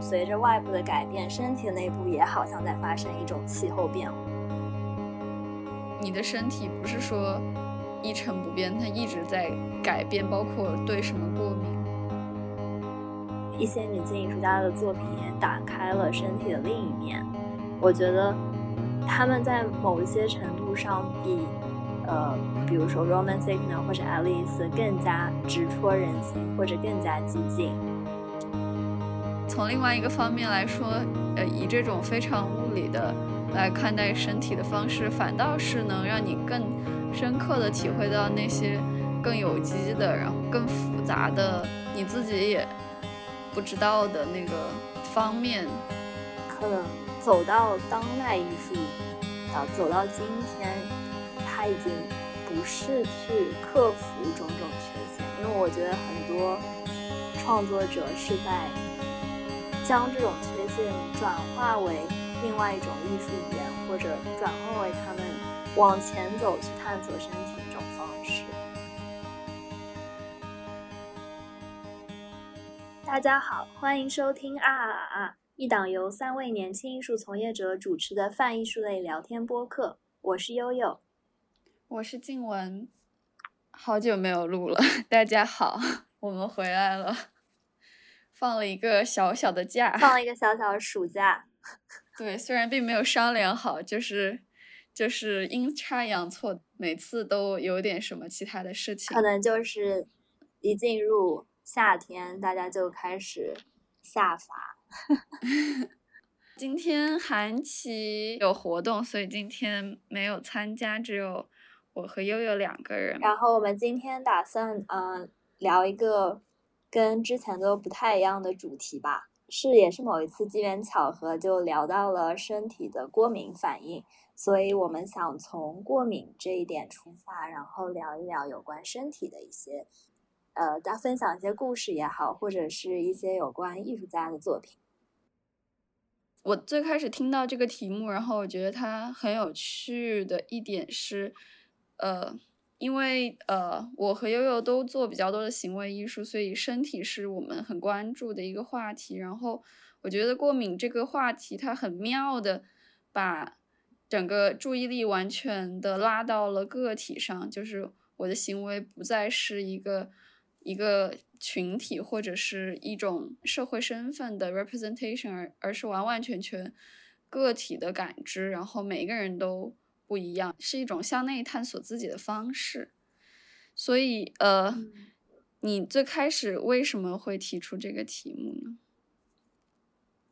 随着外部的改变，身体内部也好像在发生一种气候变化。你的身体不是说一成不变，它一直在改变，包括对什么过敏。一些女性艺术家的作品也打开了身体的另一面。我觉得他们在某一些程度上比，呃，比如说 Roman Signa 或者 Alice 更加直戳人心，或者更加激进。从另外一个方面来说，呃，以这种非常物理的来看待身体的方式，反倒是能让你更深刻的体会到那些更有机的，然后更复杂的，你自己也不知道的那个方面。可能走到当代艺术，啊，走到今天，他已经不是去克服种种缺陷，因为我觉得很多创作者是在。将这种缺陷转化为另外一种艺术语言，或者转化为他们往前走去探索身体一种方式。大家好，欢迎收听啊啊啊！一档由三位年轻艺术从业者主持的泛艺术类聊天播客。我是悠悠，我是静雯，好久没有录了。大家好，我们回来了。放了一个小小的假，放了一个小小的暑假。对，虽然并没有商量好，就是就是阴差阳错，每次都有点什么其他的事情。可能就是一进入夏天，大家就开始下法。今天韩琦有活动，所以今天没有参加，只有我和悠悠两个人。然后我们今天打算嗯聊一个。跟之前都不太一样的主题吧，是也是某一次机缘巧合就聊到了身体的过敏反应，所以我们想从过敏这一点出发，然后聊一聊有关身体的一些，呃，大家分享一些故事也好，或者是一些有关艺术家的作品。我最开始听到这个题目，然后我觉得它很有趣的一点是，呃。因为呃，我和悠悠都做比较多的行为艺术，所以身体是我们很关注的一个话题。然后我觉得过敏这个话题，它很妙的把整个注意力完全的拉到了个体上，就是我的行为不再是一个一个群体或者是一种社会身份的 representation，而而是完完全全个体的感知，然后每个人都。不一样，是一种向内探索自己的方式。所以，呃，你最开始为什么会提出这个题目呢？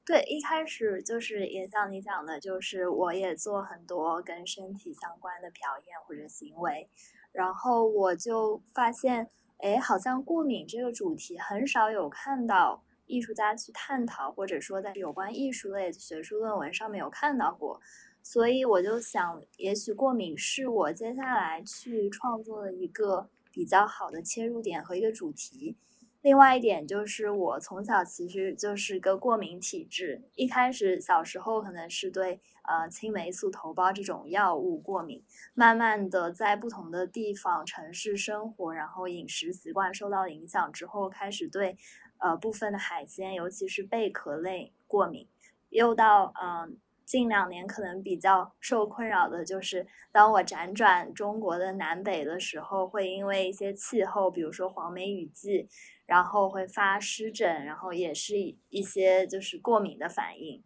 对，一开始就是也像你讲的，就是我也做很多跟身体相关的表演或者行为，然后我就发现，哎，好像过敏这个主题很少有看到艺术家去探讨，或者说在有关艺术类学术论文上面有看到过。所以我就想，也许过敏是我接下来去创作的一个比较好的切入点和一个主题。另外一点就是，我从小其实就是个过敏体质。一开始小时候可能是对呃青霉素头孢这种药物过敏，慢慢的在不同的地方城市生活，然后饮食习惯受到影响之后，开始对呃部分的海鲜，尤其是贝壳类过敏，又到嗯。近两年可能比较受困扰的就是，当我辗转中国的南北的时候，会因为一些气候，比如说黄梅雨季，然后会发湿疹，然后也是一些就是过敏的反应。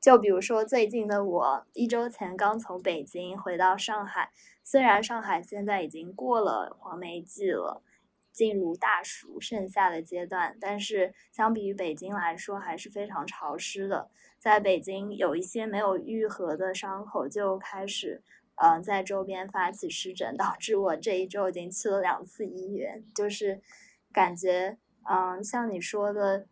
就比如说最近的我，一周前刚从北京回到上海，虽然上海现在已经过了黄梅季了，进入大暑盛夏的阶段，但是相比于北京来说，还是非常潮湿的。在北京有一些没有愈合的伤口就开始，呃，在周边发起湿疹，导致我这一周已经去了两次医院。就是感觉，嗯，像你说的，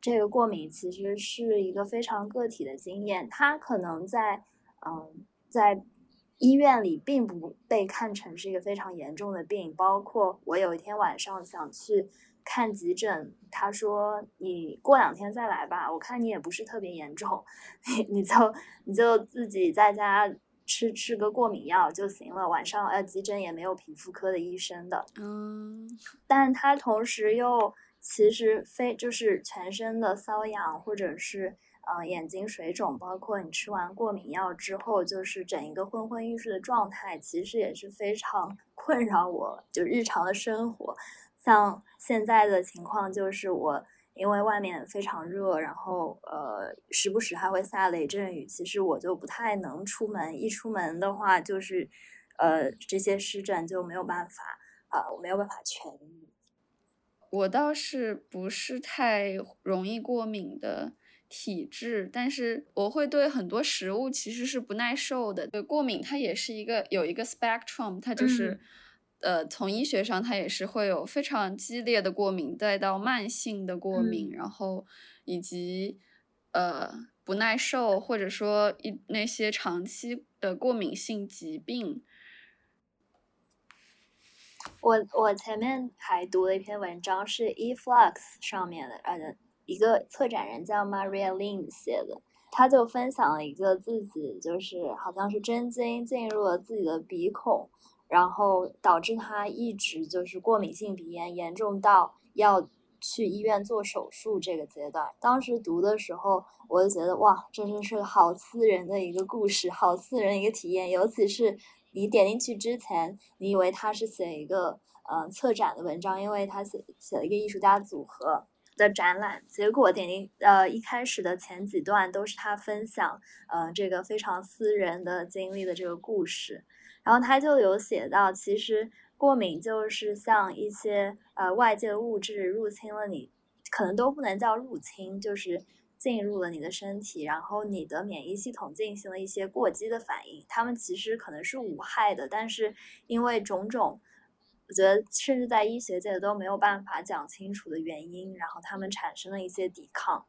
这个过敏其实是一个非常个体的经验，它可能在，嗯，在医院里并不被看成是一个非常严重的病。包括我有一天晚上想去。看急诊，他说你过两天再来吧，我看你也不是特别严重，你 你就你就自己在家吃吃个过敏药就行了，晚上呃急诊也没有皮肤科的医生的。嗯，但他同时又其实非就是全身的瘙痒，或者是嗯眼睛水肿，包括你吃完过敏药之后，就是整一个昏昏欲睡的状态，其实也是非常 困扰我，就日常的生活。像现在的情况就是我。因为外面非常热，然后呃，时不时还会下雷阵雨，其实我就不太能出门。一出门的话，就是呃，这些湿疹就没有办法啊，我没有办法痊愈。我倒是不是太容易过敏的体质，但是我会对很多食物其实是不耐受的。对过敏，它也是一个有一个 spectrum，它就是。呃，从医学上，它也是会有非常激烈的过敏，再到慢性的过敏，然后以及呃不耐受，或者说一那些长期的过敏性疾病。我我前面还读了一篇文章，是 eFlux 上面的，呃，一个策展人叫 Maria Lin 写的，他就分享了一个自己就是好像是真菌进入了自己的鼻孔。然后导致他一直就是过敏性鼻炎，严重到要去医院做手术这个阶段。当时读的时候，我就觉得哇，这真是个好私人的一个故事，好私人一个体验。尤其是你点进去之前，你以为他是写一个嗯策展的文章，因为他写写了一个艺术家组合的展览。结果点进呃一开始的前几段都是他分享呃这个非常私人的经历的这个故事。然后他就有写到，其实过敏就是像一些呃外界物质入侵了你，可能都不能叫入侵，就是进入了你的身体，然后你的免疫系统进行了一些过激的反应。他们其实可能是无害的，但是因为种种，我觉得甚至在医学界都没有办法讲清楚的原因，然后他们产生了一些抵抗。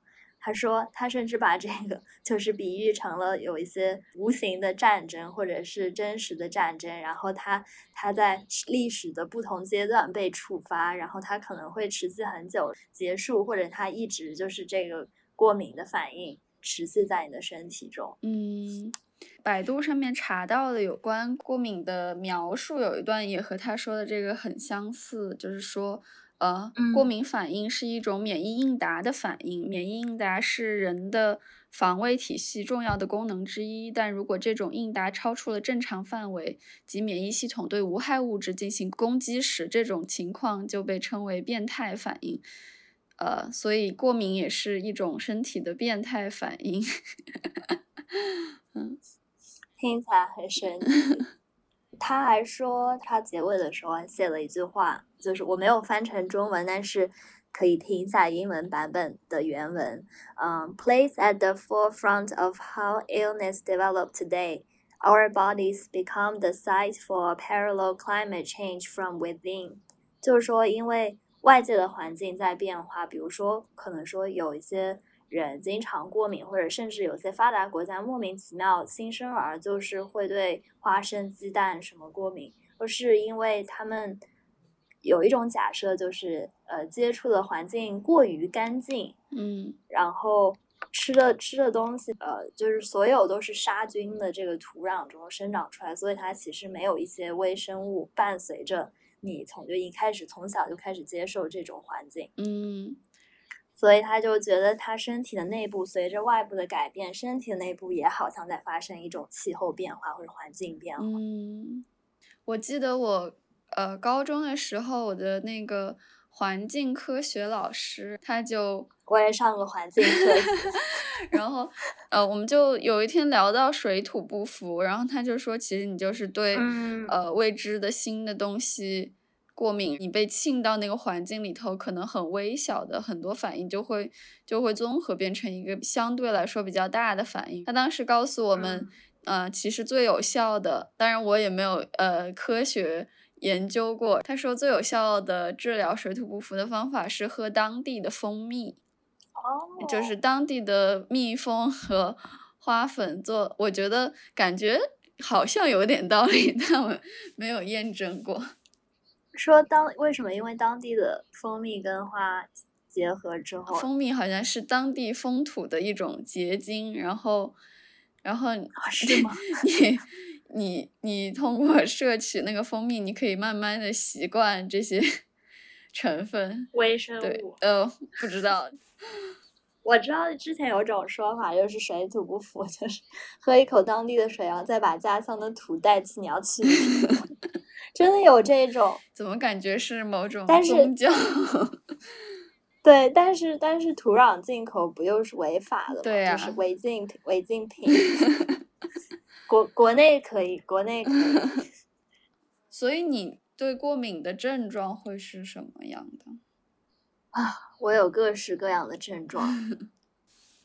他说，他甚至把这个就是比喻成了有一些无形的战争，或者是真实的战争。然后他他在历史的不同阶段被触发，然后他可能会持续很久结束，或者他一直就是这个过敏的反应持续在你的身体中。嗯，百度上面查到的有关过敏的描述，有一段也和他说的这个很相似，就是说。呃，过敏反应是一种免疫应答的反应。免疫应答是人的防卫体系重要的功能之一，但如果这种应答超出了正常范围，即免疫系统对无害物质进行攻击时，这种情况就被称为变态反应。呃，所以过敏也是一种身体的变态反应。嗯，听起来很神奇。他还说，他结尾的时候还写了一句话，就是我没有翻成中文，但是可以听一下英文版本的原文。嗯，Place at the forefront of how illness develop today, our bodies become the site for parallel climate change from within。就是说，因为外界的环境在变化，比如说，可能说有一些。人经常过敏，或者甚至有些发达国家莫名其妙新生儿就是会对花生、鸡蛋什么过敏，或是因为他们有一种假设，就是呃接触的环境过于干净，嗯，然后吃的吃的东西，呃，就是所有都是杀菌的这个土壤中生长出来，所以它其实没有一些微生物伴随着你从就一开始从小就开始接受这种环境，嗯。所以他就觉得，他身体的内部随着外部的改变，身体的内部也好像在发生一种气候变化或者环境变化。嗯，我记得我呃高中的时候，我的那个环境科学老师，他就我也上过环境课，然后呃我们就有一天聊到水土不服，然后他就说，其实你就是对呃未知的新的东西。过敏，你被浸到那个环境里头，可能很微小的很多反应就会就会综合变成一个相对来说比较大的反应。他当时告诉我们，呃，其实最有效的，当然我也没有呃科学研究过。他说最有效的治疗水土不服的方法是喝当地的蜂蜜，哦，就是当地的蜜蜂和花粉做。我觉得感觉好像有点道理，但我没有验证过。说当为什么？因为当地的蜂蜜跟花结合之后，蜂蜜好像是当地风土的一种结晶，然后然后是吗？你你你通过摄取那个蜂蜜，你可以慢慢的习惯这些 成分。微生对物，，呃，不知道，我知道之前有种说法，就是水土不服，就是喝一口当地的水，然后再把家乡的土带去，你要去 真的有这种。怎么感觉是某种但是宗教？对，但是但是土壤进口不又是违法的吗？对就是啊违禁品违禁品。国国内可以，国内可以。所以你对过敏的症状会是什么样的？啊 我有各式各样的症状。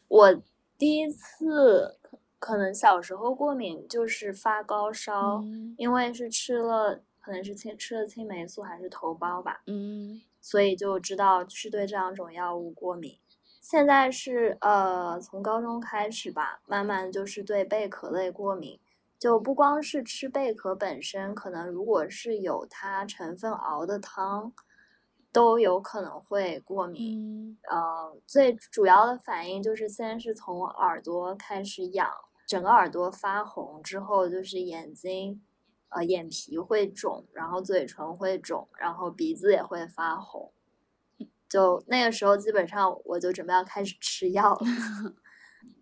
我第一次可可能小时候过敏就是发高烧，嗯因为是吃了可能是青吃了青霉素还是头孢吧，嗯所以就知道是对这两种药物过敏。现在是呃从高中开始吧，慢慢就是对贝壳类过敏。就不光是吃贝壳本身，可能如果是有它成分熬的汤，都有可能会过敏。嗯呃，最主要的反应就是先是从耳朵开始痒，整个耳朵发红之后，就是眼睛，呃，眼皮会肿，然后嘴唇会肿，然后鼻子也会发红。就那个时候，基本上我就准备要开始吃药了。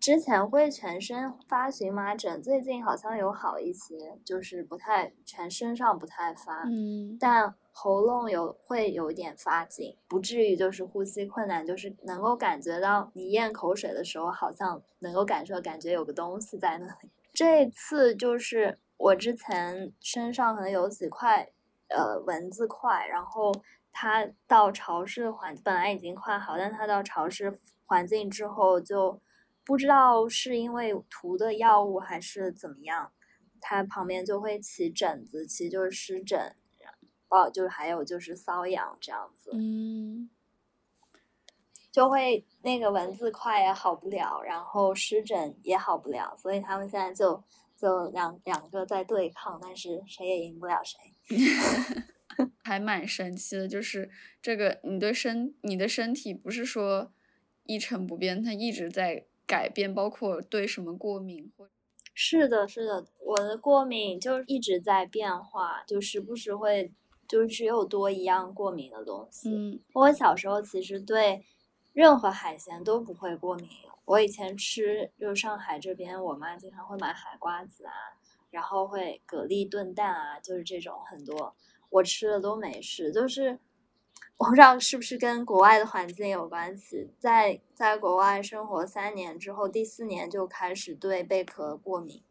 之前会全身发荨麻疹，最近好像有好一些，就是不太全身上不太发。嗯但喉咙有会有一点发紧，不至于就是呼吸困难，就是能够感觉到你咽口水的时候，好像能够感受感觉有个东西在那里。这次就是我之前身上可能有几块呃蚊子块，然后它到潮湿的环本来已经快好，但它到潮湿环境之后就不知道是因为涂的药物还是怎么样，它旁边就会起疹子，其实就是湿疹。哦，就是还有就是瘙痒这样子，嗯就会那个蚊子块也好不了，然后湿疹也好不了，所以他们现在就就两两个在对抗，但是谁也赢不了谁。还蛮神奇的，就是这个你对身你的身体不是说一成不变，它一直在改变，包括对什么过敏或是的，是的，我的过敏就一直在变化，就时不时会就是又多一样过敏的东西。嗯我小时候其实对任何海鲜都不会过敏。我以前吃，就上海这边，我妈经常会买海瓜子啊，然后会蛤蜊炖蛋啊，就是这种很多，我吃的都没事。就是我不知道是不是跟国外的环境有关系，在在国外生活三年之后，第四年就开始对贝壳过敏，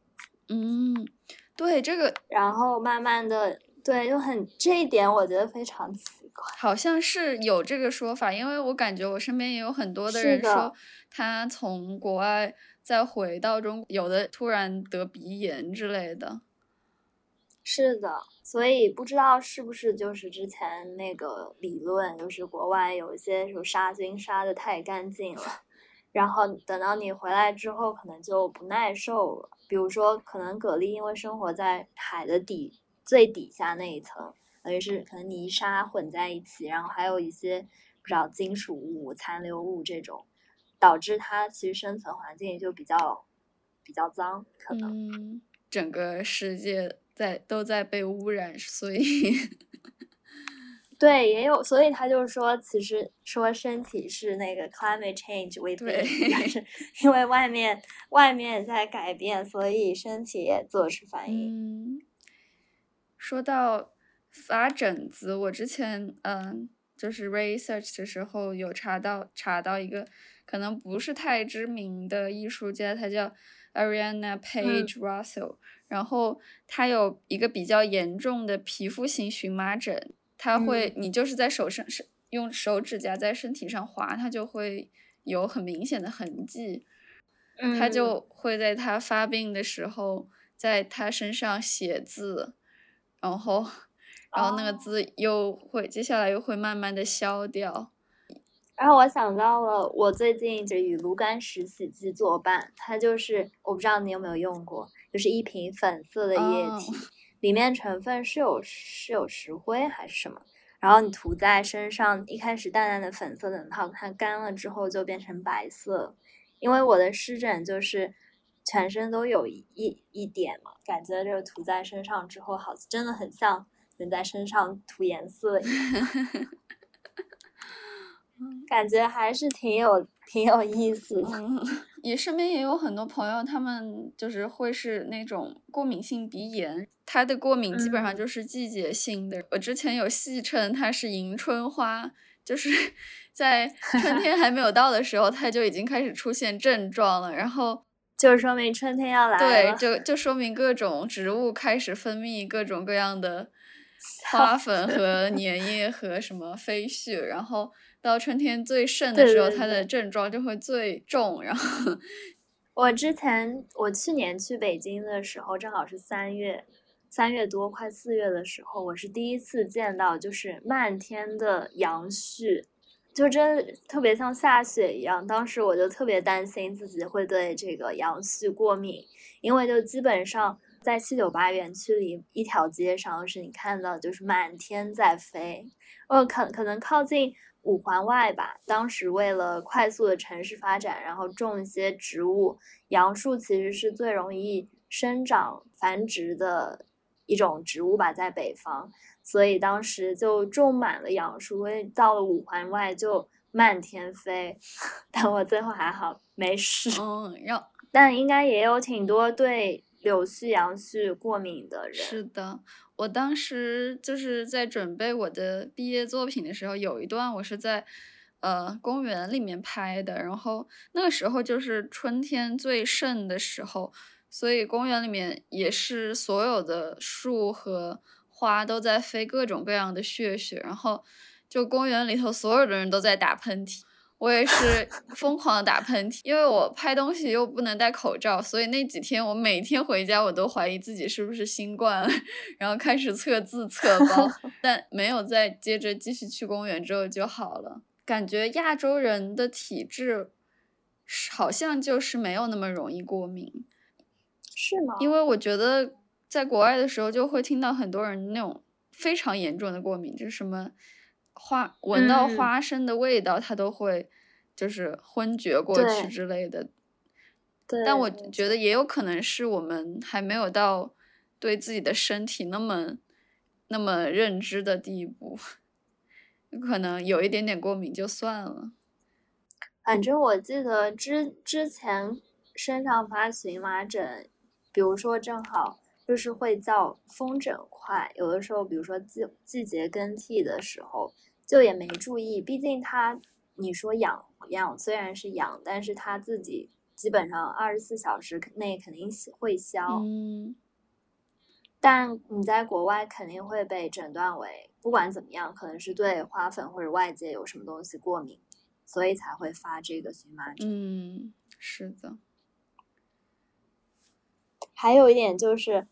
嗯，对这个然后慢慢的，对，就很这一点我觉得非常奇怪。好像是有这个说法，因为我感觉我身边也有很多的人说，他从国外再回到中，有的突然得鼻炎之类的。是的，所以不知道是不是就是之前那个理论，就是国外有一些什么杀菌杀的太干净了，然后等到你回来之后，可能就不耐受了。比如说，可能蛤蜊因为生活在海的底最底下那一层，等于是可能泥沙混在一起，然后还有一些不知道金属物、残留物这种，导致它其实生存环境就比较比较脏，可能。嗯，整个世界在都在被污染，所以对，也有，所以他就是说，其实说身体是那个 climate change within，对但是因为外面外面在改变，所以身体也做出反应。嗯，说到发疹子，我之前嗯，就是 research 的时候有查到查到一个可能不是太知名的艺术家，他叫 Ariana Page Russell，、然后他有一个比较严重的皮肤型荨麻疹，他会、你就是在手上是用手指甲在身体上划，它就会有很明显的痕迹。他嗯。就会在他发病的时候，在他身上写字，然后，然后那个哦字又会接下来又会慢慢的消掉。然后我想到了，我最近就与芦甘石洗剂作伴，它就是我不知道你有没有用过，就是一瓶粉色的液哦体，里面成分是有是有石灰还是什么，然后你涂在身上，一开始淡淡的粉色，等到它干了之后就变成白色。因为我的湿疹就是全身都有一一一点嘛，感觉就是涂在身上之后，好真的很像人在身上涂颜色一样，感觉还是挺有挺有意思的。也身边也有很多朋友，他们就是会是那种过敏性鼻炎，他的过敏基本上就是季节性的。我之前有戏称他是迎春花，就是 在春天还没有到的时候，他就已经开始出现症状了，然后就说明春天要来了。对，就就说明各种植物开始分泌各种各样的花粉和 粘液和什么飞絮，然后。到春天最盛的时候，它的症状就会最重。然后，我之前我去年去北京的时候，正好是三月，三月多快四月的时候，我是第一次见到就是漫天的杨絮，就真特别像下雪一样。当时我就特别担心自己会对这个杨絮过敏，因为就基本上在七九八园区里一条街上，是你看到就是满天在飞。呃，可可能靠近。五环外吧，当时为了快速的城市发展，然后种一些植物，杨树其实是最容易生长繁殖的一种植物吧，在北方，所以当时就种满了杨树，所以到了五环外就漫天飞，但我最后还好没事。嗯，要，但应该也有挺多对柳絮、杨絮过敏的人。是的。我当时就是在准备我的毕业作品的时候，有一段我是在，呃，公园里面拍的。然后那个时候就是春天最盛的时候，所以公园里面也是所有的树和花都在飞各种各样的血血，然后就公园里头所有的人都在打喷嚏。我也是疯狂的打喷嚏，因为我拍东西又不能戴口罩，所以那几天我每天回家我都怀疑自己是不是新冠，然后开始测字测包，但没有再接着继续去公园之后就好了。感觉亚洲人的体质好像就是没有那么容易过敏，是吗？因为我觉得在国外的时候就会听到很多人那种非常严重的过敏，就是什么。花闻到花生的味道，他都会就是昏厥过去之类的。对。但我觉得也有可能是我们还没有到对自己的身体那么那么认知的地步，可能有一点点过敏就算了。反正我记得之之前身上发荨麻疹，比如说正好就是会叫风疹块，有的时候比如说季季节更替的时候。就也没注意，毕竟他，你说痒痒虽然是痒，但是他自己基本上二十四小时内肯定会消。嗯。但你在国外肯定会被诊断为，不管怎么样，可能是对花粉或者外界有什么东西过敏，所以才会发这个荨麻疹。嗯，是的。还有一点就是，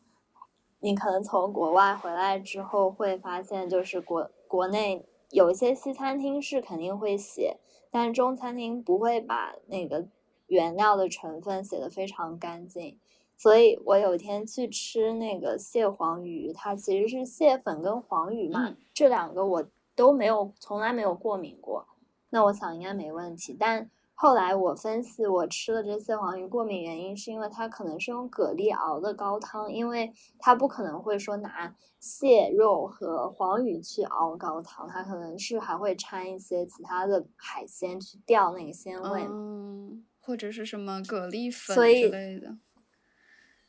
你可能从国外回来之后会发现，就是国国内。有一些西餐厅是肯定会写，但中餐厅不会把那个原料的成分写的非常干净。所以我有一天去吃那个蟹黄鱼，它其实是蟹粉跟黄鱼嘛，这两个我都没有，从来没有过敏过。那我想应该没问题，但。后来我分析，我吃了这蟹黄鱼过敏原因是因为它可能是用蛤蜊熬的高汤，因为它不可能会说拿蟹肉和黄鱼去熬高汤，它可能是还会掺一些其他的海鲜去吊那个鲜味，嗯，或者是什么蛤蜊粉之类的。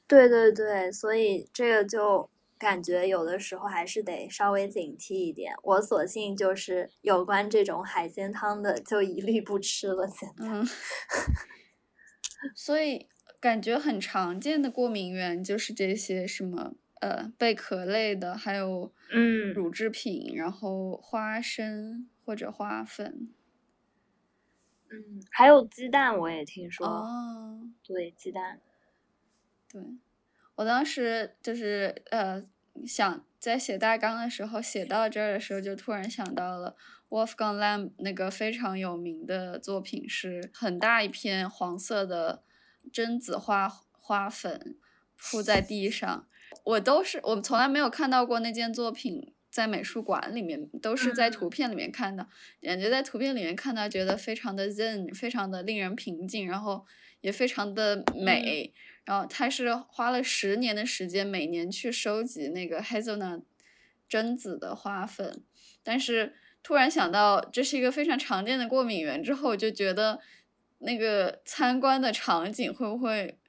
对对对，所以这个就。感觉有的时候还是得稍微警惕一点。我索性就是有关这种海鲜汤的，就一律不吃了。现在，所以感觉很常见的过敏源就是这些什么呃贝壳类的，还有嗯乳制品，然后花生或者花粉。嗯，还有鸡蛋，我也听说。哦，对，鸡蛋。对。我当时就是呃想在写大纲的时候写到这儿的时候，就突然想到了 Wolfgang Lamb 那个非常有名的作品，是很大一片黄色的榛子花花粉铺在地上。我都是我从来没有看到过那件作品在美术馆里面，都是在图片里面看的，感觉在图片里面看到，觉得非常的 zen，非常的令人平静，然后也非常的美。然后他是花了十年的时间，每年去收集那个 hazelnut 榛子的花粉，但是突然想到这是一个非常常见的过敏源之后，就觉得那个参观的场景会不会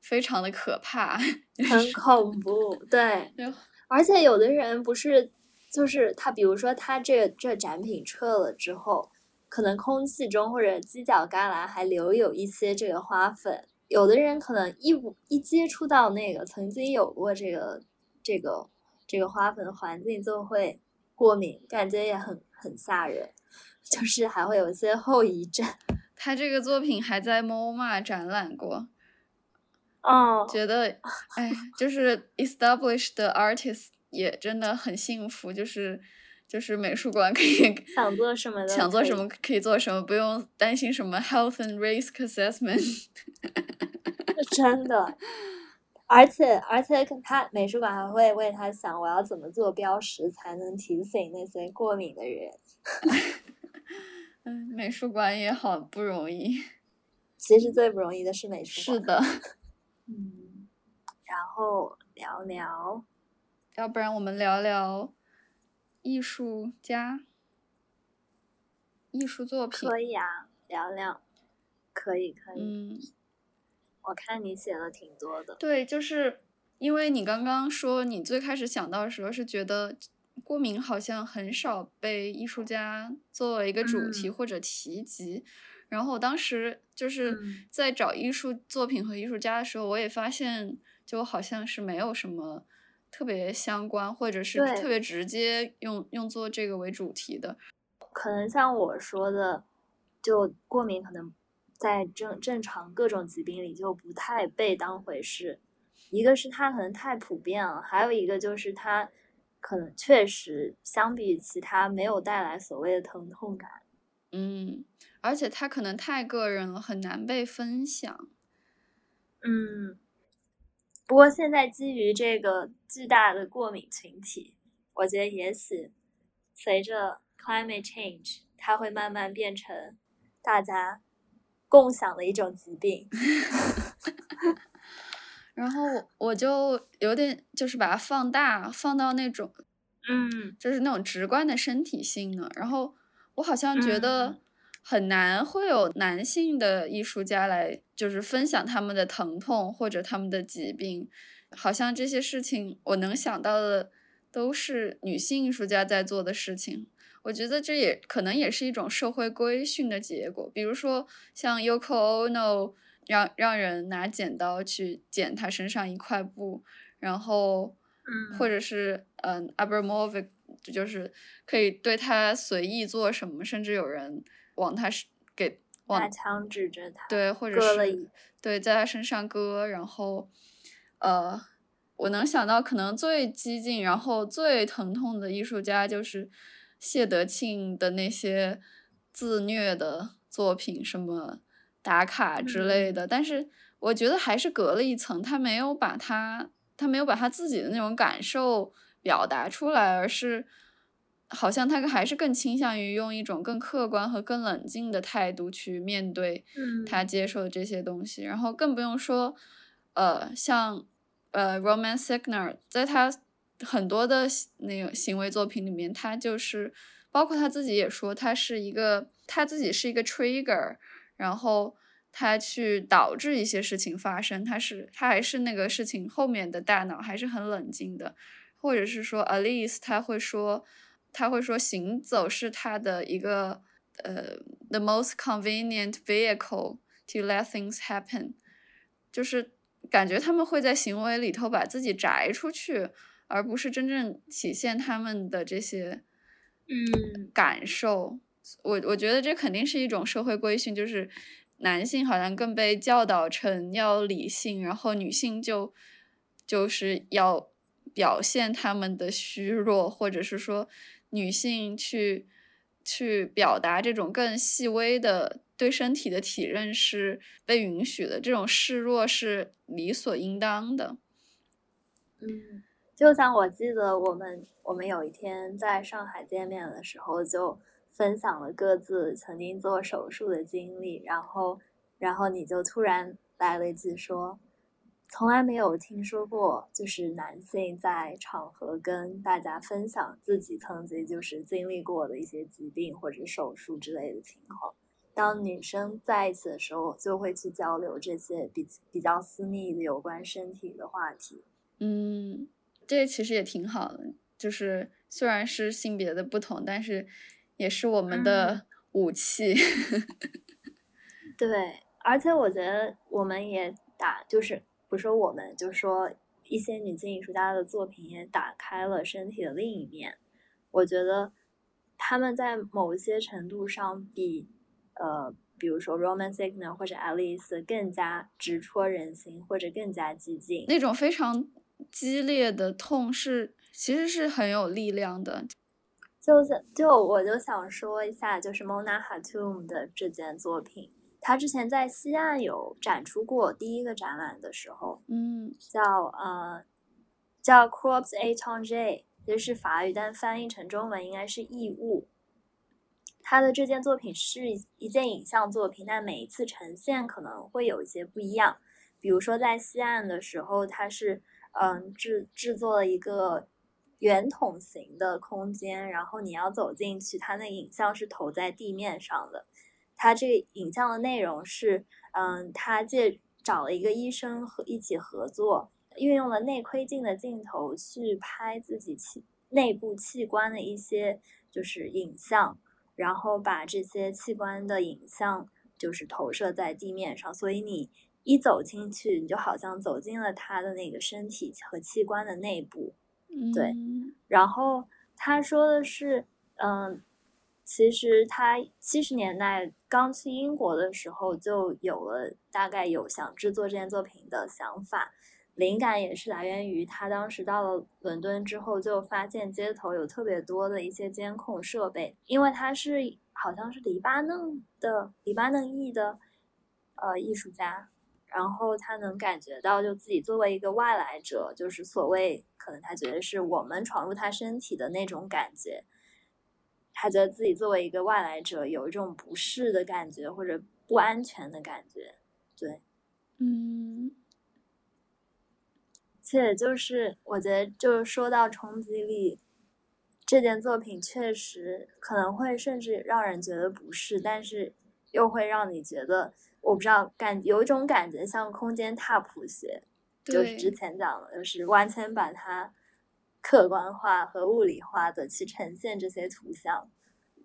非常的可怕？很恐怖，对。而且有的人不是，就是他，比如说他这这展品撤了之后，可能空气中或者犄角旮旯还留有一些这个花粉。有的人可能一一接触到那个曾经有过这个这个这个花粉的环境，就会过敏，感觉也很很吓人，就是还会有一些后遗症。他这个作品还在 MoMA 展览过。哦，觉得，哎，就是 established artist 也真的很幸福，就是就是美术馆可以想做什么想做什么可以做什么，不用担心什么 health and risk assessment。真的，而且而且他美术馆还会为他想，我要怎么做标识才能提醒那些过敏的人。嗯，美术馆也好不容易。其实最不容易的是美术馆。是的。嗯，然后聊聊，要不然我们聊聊艺术家、艺术作品。可以啊，聊聊，可以可以。嗯，我看你写了挺多的。对，就是因为你刚刚说你最开始想到的时候是觉得过敏好像很少被艺术家作为一个主题或者提及。然后我当时就是在找艺术作品和艺术家的时候，我也发现，就好像是没有什么特别相关，或者是特别直接用用作这个为主题的。可能像我说的，就过敏可能在正正常各种疾病里就不太被当回事。一个是它可能太普遍了，还有一个就是它可能确实相比其他没有带来所谓的疼痛感。嗯。而且它可能太个人了，很难被分享。嗯，不过现在基于这个巨大的过敏群体，我觉得也许随着 climate change，它会慢慢变成大家共享的一种疾病。然后我就有点就是把它放大，放到那种，嗯，就是那种直观的身体性呢。然后我好像觉得。很难会有男性的艺术家来，就是分享他们的疼痛或者他们的疾病，好像这些事情我能想到的都是女性艺术家在做的事情。我觉得这也可能也是一种社会规训的结果。比如说像 Yoko Ono 让让人拿剪刀去剪他身上一块布，然后，或者是嗯 Abramovic 就是可以对他随意做什么，甚至有人。往他是给拿枪指着他，对，或者是对，在他身上割，然后，呃，我能想到可能最激进，然后最疼痛的艺术家就是谢德庆的那些自虐的作品，什么打卡之类的。但是我觉得还是隔了一层，他没有把他，他没有把他自己的那种感受表达出来，而是。好像他还是更倾向于用一种更客观和更冷静的态度去面对他接受的这些东西，然后更不用说，呃，像呃，Roman Signer，在他很多的那个行为作品里面，他就是包括他自己也说，他是一个他自己是一个 trigger，然后他去导致一些事情发生，他是他还是那个事情后面的大脑还是很冷静的，或者是说 Alice，他会说。他会说，行走是他的一个呃，the most convenient vehicle to let things happen，就是感觉他们会在行为里头把自己摘出去，而不是真正体现他们的这些嗯感受。我我觉得这肯定是一种社会规训，就是男性好像更被教导成要理性，然后女性就就是要表现他们的虚弱，或者是说。女性去去表达这种更细微的对身体的体认是被允许的，这种示弱是理所应当的。嗯，就像我记得我们我们有一天在上海见面的时候，就分享了各自曾经做手术的经历，然后然后你就突然来了一句说：“从来没有听说过，就是男性在场合跟大家分享自己曾经就是经历过的一些疾病或者手术之类的情况。当女生在一起的时候，就会去交流这些比比较私密的有关身体的话题。嗯，这其实也挺好的，就是虽然是性别的不同，但是也是我们的武器。对，而且我觉得我们也打就是。不说我们，就说一些女性艺术家的作品也打开了身体的另一面。我觉得他们在某些程度上比呃，比如说 Roman Signer 或者 Alice 更加直戳人心，或者更加激进。那种非常激烈的痛是其实是很有力量的。就是就我就想说一下，就是 Mona Hatoum 的这件作品。他之前在西岸有展出过第一个展览的时候，嗯，叫呃叫 Crops A Ton J，这是法语，但翻译成中文应该是异物。他的这件作品是一件影像作品，但每一次呈现可能会有一些不一样。比如说在西岸的时候，他是嗯制制作了一个圆筒形的空间，然后你要走进去，它那影像是投在地面上的。他这个影像的内容是，嗯，他借找了一个医生和一起合作，运用了内窥镜的镜头去拍自己器内部器官的一些就是影像，然后把这些器官的影像就是投射在地面上，所以你一走进去，你就好像走进了他的那个身体和器官的内部，对。然后他说的是，嗯。其实他七十年代刚去英国的时候就有了大概有想制作这件作品的想法，灵感也是来源于他当时到了伦敦之后就发现街头有特别多的一些监控设备，因为他是好像是黎巴嫩的黎巴嫩裔的呃艺术家，然后他能感觉到就自己作为一个外来者，就是所谓可能他觉得是我们闯入他身体的那种感觉。他觉得自己作为一个外来者有一种不适的感觉或者不安全的感觉，对，嗯，且就是我觉得就是说到冲击力，这件作品确实可能会甚至让人觉得不适，但是又会让你觉得我不知道感有一种感觉像空间踏普鞋，就是之前讲的，就是完全把它。客观化和物理化的去呈现这些图像，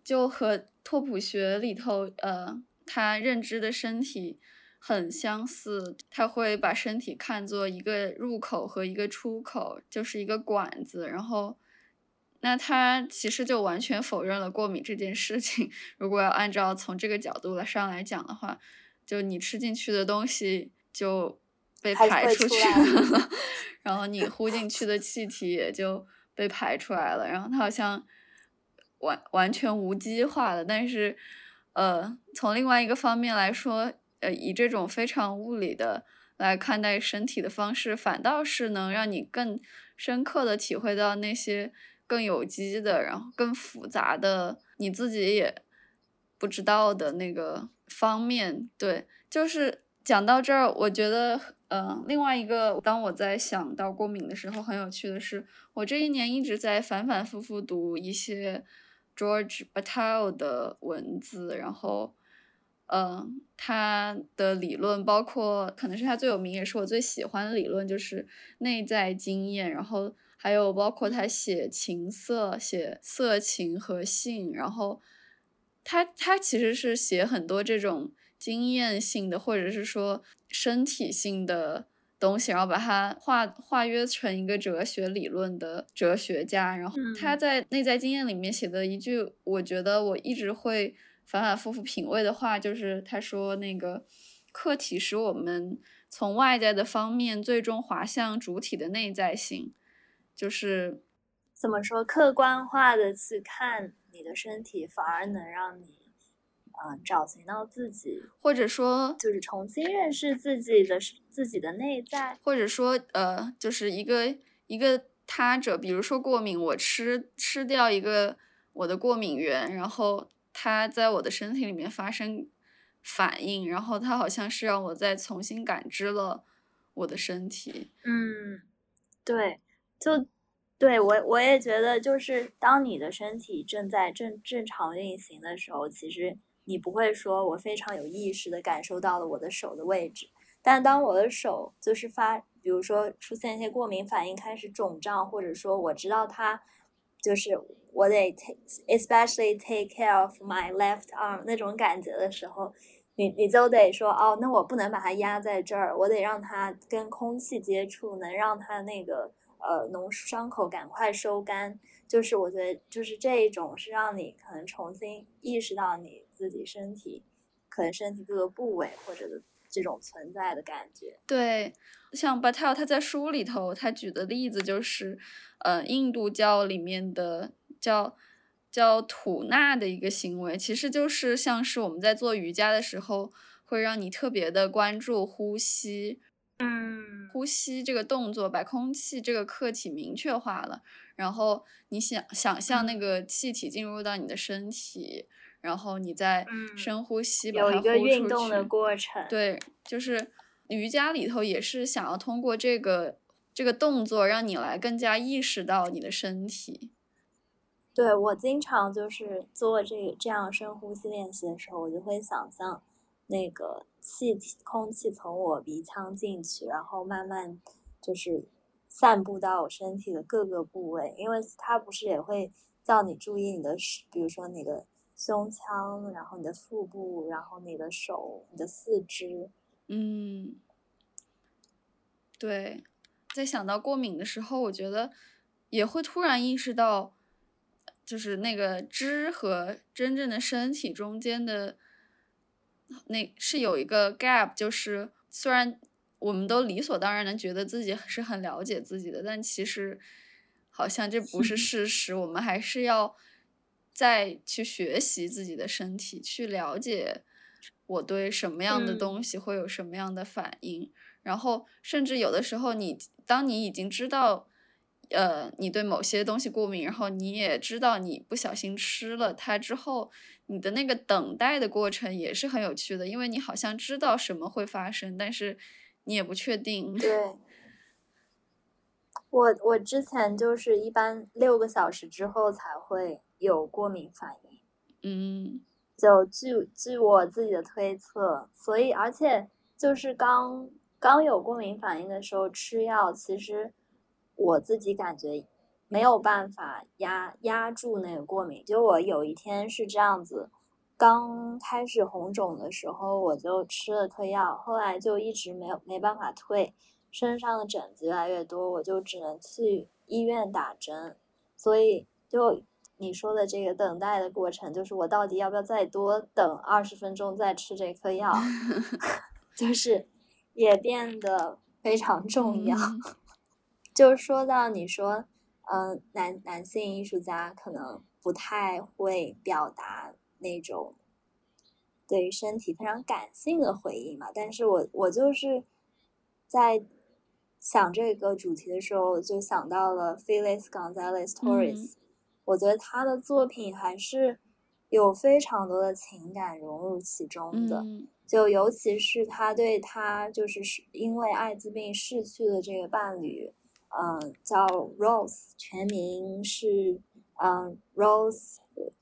就和拓扑学里头，呃，他认知的身体很相似。他会把身体看作一个入口和一个出口，就是一个管子。然后，那他其实就完全否认了过敏这件事情。如果要按照从这个角度来上来讲的话，就你吃进去的东西就。被排出去了 然后你呼进去的气体也就被排出来了，然后它好像完完全无机化的，但是，呃，从另外一个方面来说，呃，以这种非常物理的来看待身体的方式，反倒是能让你更深刻的体会到那些更有机的，然后更复杂的你自己也不知道的那个方面。对，就是讲到这儿，我觉得。嗯，另外一个，当我在想到过敏的时候，很有趣的是，我这一年一直在反反复复读一些 George Batal 的文字，然后，嗯，他的理论包括可能是他最有名也是我最喜欢的理论，就是内在经验，然后还有包括他写情色、写色情和性，然后他他其实是写很多这种。经验性的，或者是说身体性的东西，然后把它化化约成一个哲学理论的哲学家。然后他在内在经验里面写的一句，我觉得我一直会反反复复品味的话，就是他说那个客体使我们从外在的方面最终滑向主体的内在性，就是怎么说客观化的去看你的身体，反而能让你。嗯，找寻到自己，或者说就是重新认识自己的自己的内在，或者说呃，就是一个一个他者，比如说过敏，我吃吃掉一个我的过敏源，然后它在我的身体里面发生反应，然后它好像是让我再重新感知了我的身体。嗯，对，就对我我也觉得，就是当你的身体正在正正常运行的时候，其实你不会说我非常有意识的感受到了我的手的位置，但当我的手就是发，比如说出现一些过敏反应，开始肿胀，或者说我知道它就是我得 take especially take care of my left arm 那种感觉的时候。你你就得说哦，那我不能把它压在这儿，我得让它跟空气接触，能让它那个呃脓伤口赶快收干。就是我觉得，就是这一种是让你可能重新意识到你自己身体可能身体各个部位或者的这种存在的感觉。对，像 Batel 他在书里头他举的例子就是，呃，印度教里面的叫。叫吐纳的一个行为，其实就是像是我们在做瑜伽的时候，会让你特别的关注呼吸，嗯，呼吸这个动作，把空气这个客体明确化了，然后你想想象那个气体进入到你的身体，然后你再深呼吸，把它呼出去。有一个运动的过程。对，就是瑜伽里头也是想要通过这个这个动作，让你来更加意识到你的身体。对我经常就是做这个这样深呼吸练习的时候，我就会想象那个气体空气从我鼻腔进去，然后慢慢就是散布到我身体的各个部位，因为它不是也会叫你注意你的，比如说你的胸腔，然后你的腹部，然后你的手、你的四肢。嗯，对，在想到过敏的时候，我觉得也会突然意识到。就是那个肢和真正的身体中间的，那是有一个 gap。就是虽然我们都理所当然的觉得自己是很了解自己的，但其实好像这不是 事实。我们还是要再去学习自己的身体，去了解我对什么样的东西会有什么样的反应。然后，甚至有的时候，你当你已经知道。呃，你对某些东西过敏，然后你也知道你不小心吃了它之后，你的那个等待的过程也是很有趣的，因为你好像知道什么会发生，但是你也不确定。对，我我之前就是一般六个小时之后才会有过敏反应。嗯，就据据我自己的推测，所以而且就是刚刚有过敏反应的时候吃药，其实。我自己感觉没有办法压压住那个过敏，就我有一天是这样子，刚开始红肿的时候，我就吃了退药，后来就一直没有没办法退，身上的疹子越来越多，我就只能去医院打针。所以就你说的这个等待的过程，就是我到底要不要再多等二十分钟再吃这颗药 就是也变得非常重要。就说到你说，嗯，男男性艺术家可能不太会表达那种对于身体非常感性的回应嘛。但是我我就是在想这个主题的时候，就想到了 Felix Gonzalez Torres。我觉得他的作品还是有非常多的情感融入其中的。就尤其是他对他就是是因为艾滋病逝去的这个伴侣。嗯，叫 Rose，全名是嗯 Rose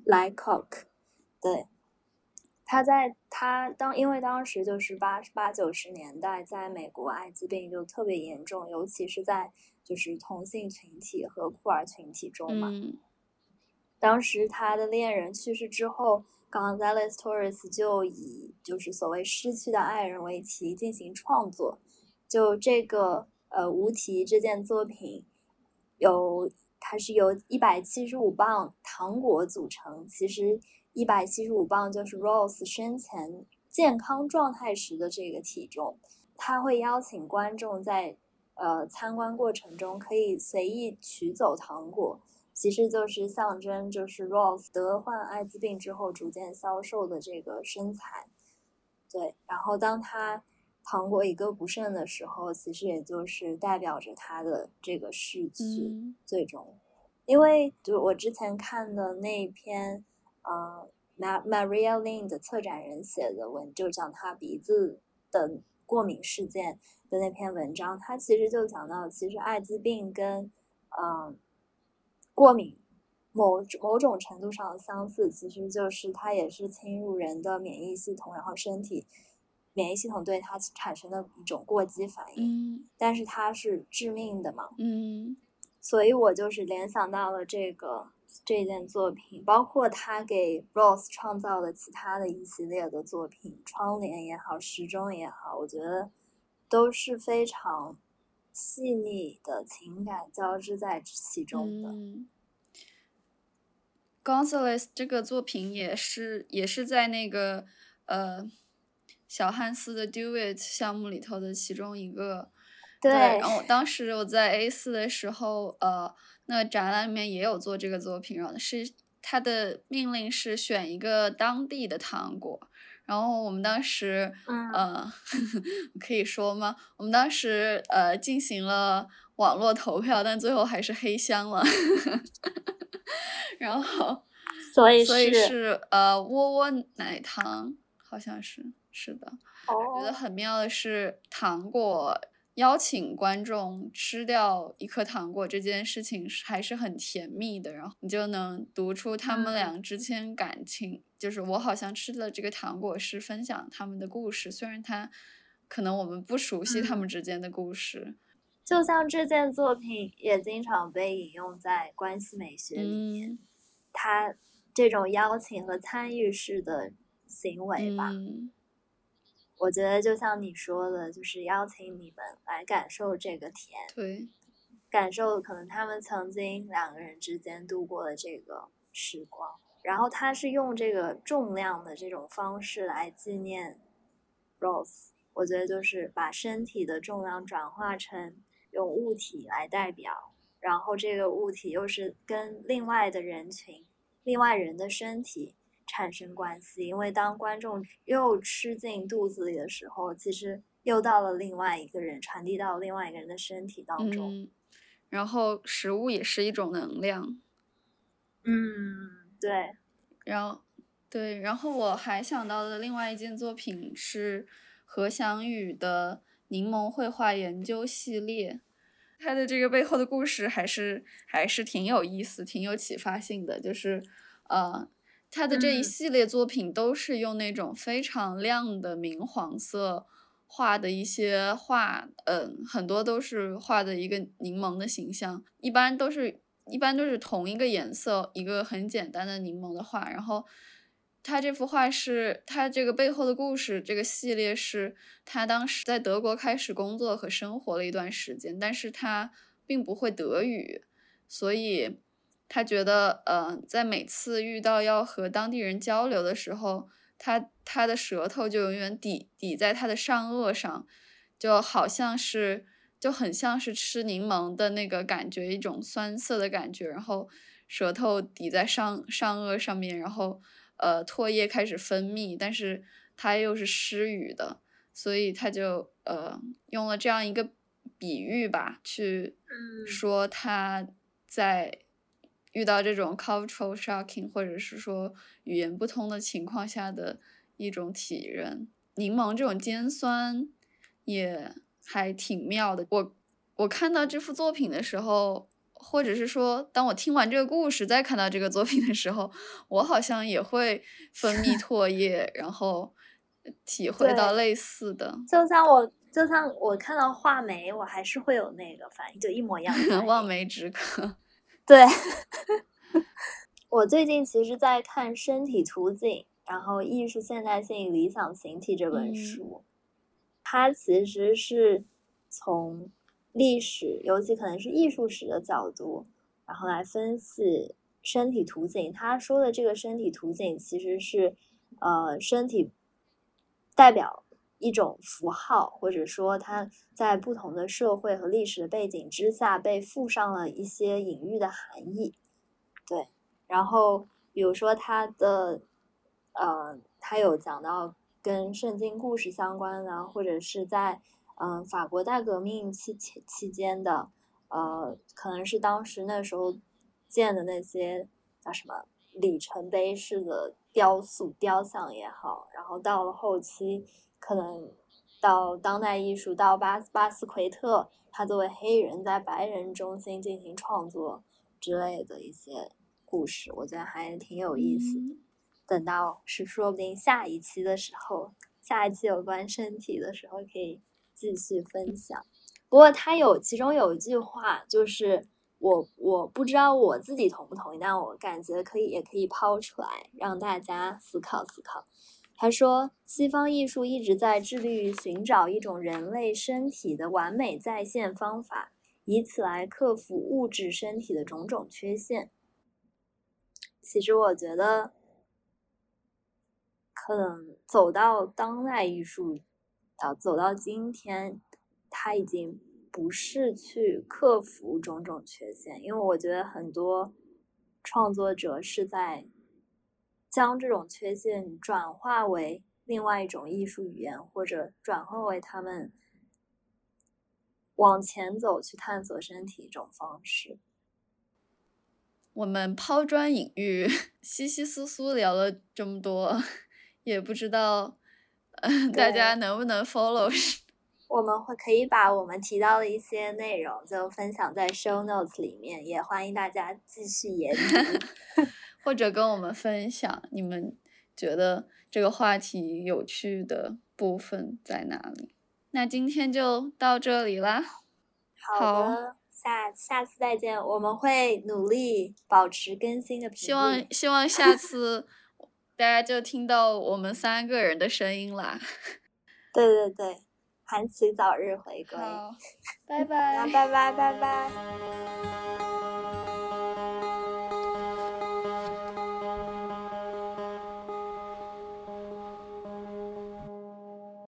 Laycock，对，他在他当因为当时就是八八九十年代，在美国艾滋病就特别严重，尤其是在就是同性群体和酷儿群体中嘛。当时他的恋人去世之后，Gonzalez Torres 就以就是所谓失去的爱人为题进行创作，就这个。呃，无题这件作品，有它是由一百七十五磅糖果组成。其实一百七十五磅就是 Rose 生前健康状态时的这个体重。他会邀请观众在呃参观过程中可以随意取走糖果，其实就是象征就是 Rose 得患艾滋病之后逐渐消瘦的这个身材。对，然后当他。糖果一个不剩的时候，其实也就是代表着他的这个逝去最终。因为就我之前看的那篇，呃，Maria Lin 的策展人写的文，就讲他鼻子的过敏事件的那篇文章，他其实就讲到，其实艾滋病跟嗯过敏某某种程度上的相似，其实就是它也是侵入人的免疫系统，然后身体免疫系统对它产生的一种过激反应，嗯但是它是致命的嘛，嗯所以我就是联想到了这个这件作品，包括他给 Rose 创造的其他的一系列的作品，窗帘也好，时钟也好，我觉得都是非常细腻的情感交织在其中的。嗯 Gonzalez 这个作品也是也是在那个呃小汉斯的 Do It 项目里头的其中一个。对然后我当时我在 A 四的时候，呃，那展览里面也有做这个作品，然后是他的命令是选一个当地的糖果，然后我们当时，嗯呃，可以说吗？我们当时呃进行了网络投票，但最后还是黑箱了，然后所以所以是是呃窝窝奶糖，好像是是的。我觉得哦，很妙的是，糖果邀请观众吃掉一颗糖果这件事情是还是很甜蜜的，然后你就能读出他们嗯俩之间感情。就是我好像吃了这个糖果是分享他们的故事，虽然他可能我们不熟悉他嗯们之间的故事。就像这件作品也经常被引用在关系美学里面，嗯它这种邀请和参与式的行为吧。嗯我觉得就像你说的，就是邀请你们来感受这个甜，对，感受可能他们曾经两个人之间度过的这个时光。然后他是用这个重量的这种方式来纪念 Rose，我觉得就是把身体的重量转化成用物体来代表，然后这个物体又是跟另外的人群、另外人的身体产生关系，因为当观众又吃进肚子里的时候，其实又到了另外一个人，传递到另外一个人的身体当中。嗯，然后食物也是一种能量。嗯，对，然后，对，然后我还想到的另外一件作品是何翔宇的柠檬绘画研究系列，他的这个背后的故事还是还是挺有意思、挺有启发性的。就是，呃，他的这一嗯系列作品都是用那种非常亮的明黄色画的一些画，嗯、很多都是画的一个柠檬的形象，一般都是一般都是同一个颜色，一个很简单的柠檬的画。然后，他这幅画是他这个背后的故事，这个系列是他当时在德国开始工作和生活了一段时间，但是他并不会德语，所以他觉得，呃，在每次遇到要和当地人交流的时候，他他的舌头就永远抵抵在他的上颚上，就好像是就很像是吃柠檬的那个感觉，一种酸涩的感觉，然后舌头抵在上上颚上面，然后呃唾液开始分泌，但是它又是失语的，所以他就呃用了这样一个比喻吧，去嗯。说他在遇到这种 cultural shocking 或者是说语言不通的情况下的一种体认。柠檬这种尖酸也还挺妙的。我我看到这幅作品的时候，或者是说，当我听完这个故事再看到这个作品的时候，我好像也会分泌 唾液，然后体会到类似的就像我，就像我看到画眉，我还是会有那个反应，就一模一样的。望梅止渴。对，我最近其实在看《身体图景》，然后《艺术现代性理想形体》这本嗯。书，它其实是从历史，尤其可能是艺术史的角度，然后来分析身体图景。他说的这个身体图景其实是，呃，身体代表一种符号，或者说它在不同的社会和历史的背景之下被附上了一些隐喻的含义。对，然后比如说它的，呃，它有讲到跟圣经故事相关的，或者是在嗯、法国大革命期期期间的，呃，可能是当时那时候建的那些叫什么里程碑式的雕塑雕像也好，然后到了后期可能到当代艺术，到巴巴斯奎特，他作为黑人在白人中心进行创作之类的一些故事，我觉得还挺有意思的。等到是说不定下一期的时候，下一期有关身体的时候可以继续分享。不过他有其中有一句话，就是我我不知道我自己同不同意，但我感觉可以也可以抛出来让大家思考思考。他说：“西方艺术一直在致力于寻找一种人类身体的完美再现方法，以此来克服物质身体的种种缺陷。其实，我觉得，可能走到当代艺术，到走到今天，他已经不是去克服种种缺陷，因为我觉得很多创作者是在。”将这种缺陷转化为另外一种艺术语言，或者转化为他们往前走去探索身体一种方式。我们抛砖引玉，稀稀疏疏聊了这么多，也不知道嗯 大家能不能 follow。我们会可以把我们提到的一些内容就分享在 show notes 里面，也欢迎大家继续研读。或者跟我们分享你们觉得这个话题有趣的部分在哪里？那今天就到这里啦。好的，下下次再见。我们会努力保持更新的频率。希望希望下次大家就听到我们三个人的声音啦。对 对对，韩琦早日回归。拜拜，拜拜拜拜。